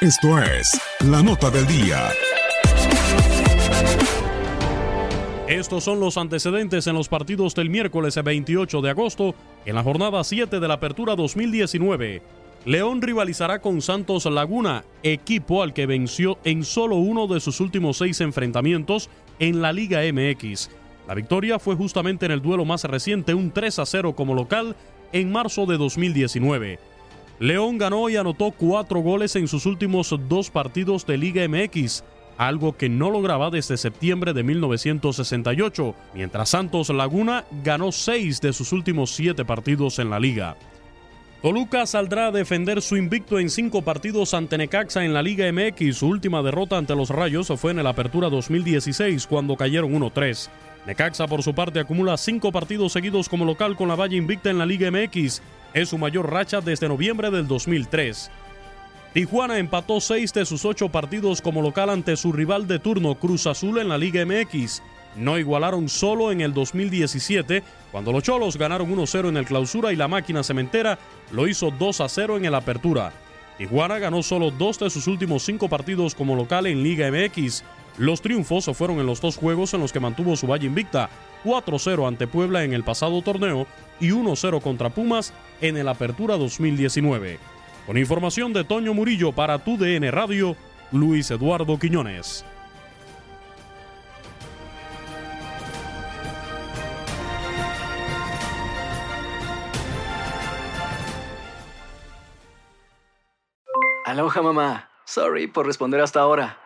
Esto es la nota del día. Estos son los antecedentes en los partidos del miércoles 28 de agosto en la jornada 7 de la Apertura 2019. León rivalizará con Santos Laguna, equipo al que venció en solo uno de sus últimos seis enfrentamientos en la Liga MX. La victoria fue justamente en el duelo más reciente, un 3 a 0 como local, en marzo de 2019. León ganó y anotó cuatro goles en sus últimos dos partidos de Liga MX, algo que no lograba desde septiembre de 1968, mientras Santos Laguna ganó seis de sus últimos siete partidos en la liga. Toluca saldrá a defender su invicto en cinco partidos ante Necaxa en la Liga MX. Su última derrota ante los Rayos fue en el Apertura 2016 cuando cayeron 1-3. Necaxa por su parte acumula cinco partidos seguidos como local con la valla invicta en la Liga MX. Es su mayor racha desde noviembre del 2003. Tijuana empató seis de sus ocho partidos como local ante su rival de turno Cruz Azul en la Liga MX. No igualaron solo en el 2017, cuando los Cholos ganaron 1-0 en el clausura y la máquina cementera lo hizo 2-0 en el apertura. Tijuana ganó solo dos de sus últimos cinco partidos como local en Liga MX. Los triunfos fueron en los dos juegos en los que mantuvo su valle invicta, 4-0 ante Puebla en el pasado torneo y 1-0 contra Pumas en el Apertura 2019. Con información de Toño Murillo para tu DN Radio, Luis Eduardo Quiñones. Aloha mamá. Sorry por responder hasta ahora.